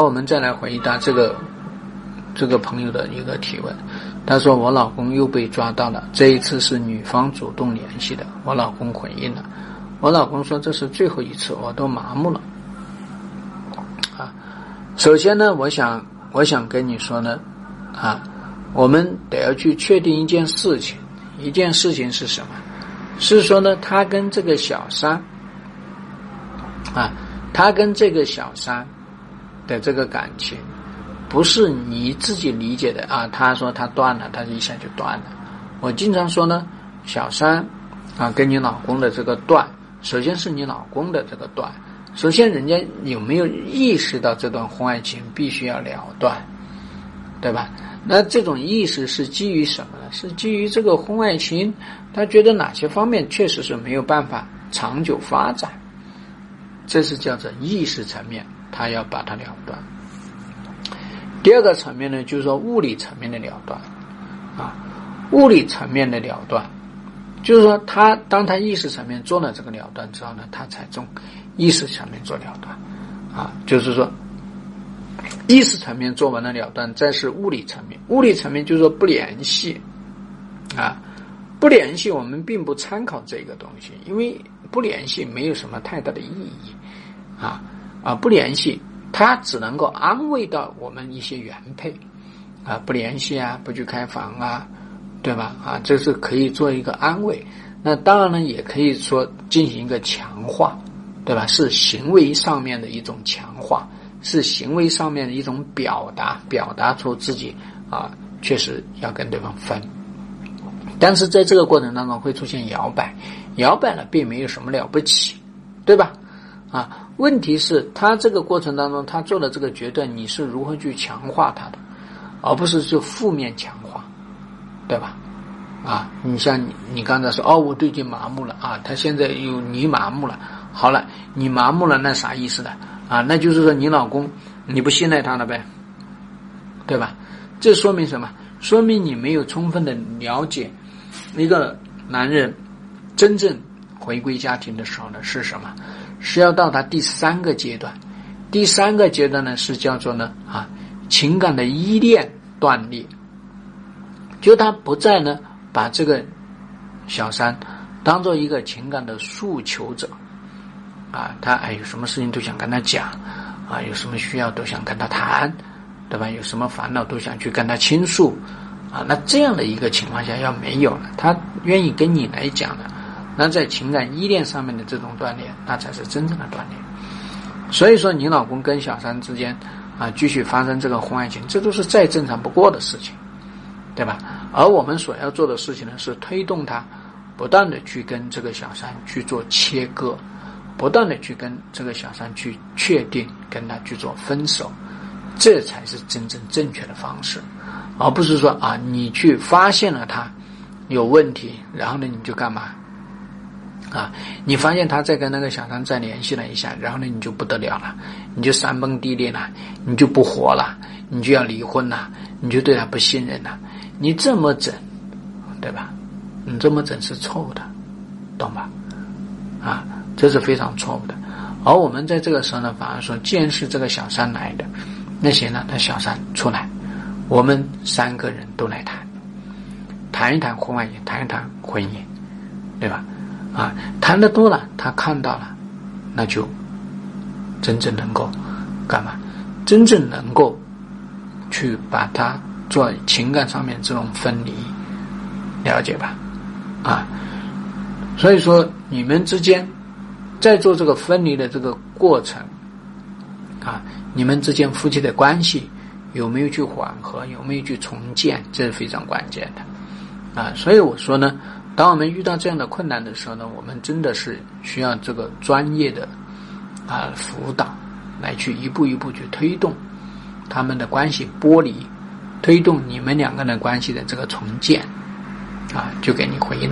我们再来回答这个这个朋友的一个提问。他说：“我老公又被抓到了，这一次是女方主动联系的，我老公回应了。我老公说这是最后一次，我都麻木了。”啊，首先呢，我想我想跟你说呢，啊，我们得要去确定一件事情，一件事情是什么？是说呢，他跟这个小三，啊，他跟这个小三的这个感情。不是你自己理解的啊！他说他断了，他一下就断了。我经常说呢，小三啊，跟你老公的这个断，首先是你老公的这个断。首先，人家有没有意识到这段婚外情必须要了断，对吧？那这种意识是基于什么呢？是基于这个婚外情，他觉得哪些方面确实是没有办法长久发展，这是叫做意识层面，他要把它了断。第二个层面呢，就是说物理层面的了断，啊，物理层面的了断，就是说他当他意识层面做了这个了断之后呢，他才从意识层面做了断，啊，就是说意识层面做完了了断，再是物理层面，物理层面就是说不联系，啊，不联系，我们并不参考这个东西，因为不联系没有什么太大的意义，啊啊，不联系。他只能够安慰到我们一些原配，啊，不联系啊，不去开房啊，对吧？啊，这是可以做一个安慰。那当然呢，也可以说进行一个强化，对吧？是行为上面的一种强化，是行为上面的一种表达，表达出自己啊，确实要跟对方分。但是在这个过程当中会出现摇摆，摇摆了并没有什么了不起，对吧？啊。问题是，他这个过程当中，他做的这个决断，你是如何去强化他的，而不是就负面强化，对吧？啊，你像你你刚才说，哦，我最近麻木了啊，他现在又你麻木了，好了，你麻木了，那啥意思呢？啊，那就是说你老公你不信赖他了呗，对吧？这说明什么？说明你没有充分的了解一个男人真正回归家庭的时候呢是什么？是要到达第三个阶段，第三个阶段呢是叫做呢啊情感的依恋断裂，就他不再呢把这个小三当做一个情感的诉求者，啊他哎有什么事情都想跟他讲，啊有什么需要都想跟他谈，对吧？有什么烦恼都想去跟他倾诉，啊那这样的一个情况下要没有了，他愿意跟你来讲的。那在情感依恋上面的这种锻炼，那才是真正的锻炼。所以说，你老公跟小三之间啊，继续发生这个婚外情，这都是再正常不过的事情，对吧？而我们所要做的事情呢，是推动他不断的去跟这个小三去做切割，不断的去跟这个小三去确定跟他去做分手，这才是真正正确的方式，而不是说啊，你去发现了他有问题，然后呢，你就干嘛？啊，你发现他在跟那个小三再联系了一下，然后呢，你就不得了了，你就山崩地裂了，你就不活了，你就要离婚了，你就对他不信任了，你这么整，对吧？你这么整是错误的，懂吧？啊，这是非常错误的。而我们在这个时候呢，反而说，既然是这个小三来的，那行了，那小三出来，我们三个人都来谈，谈一谈婚外情，谈一谈婚姻，对吧？啊，谈的多了，他看到了，那就真正能够干嘛？真正能够去把它做情感上面这种分离，了解吧？啊，所以说你们之间在做这个分离的这个过程，啊，你们之间夫妻的关系有没有去缓和，有没有去重建，这是非常关键的，啊，所以我说呢。当我们遇到这样的困难的时候呢，我们真的是需要这个专业的啊辅导，来去一步一步去推动他们的关系剥离，推动你们两个人关系的这个重建，啊，就给你回应。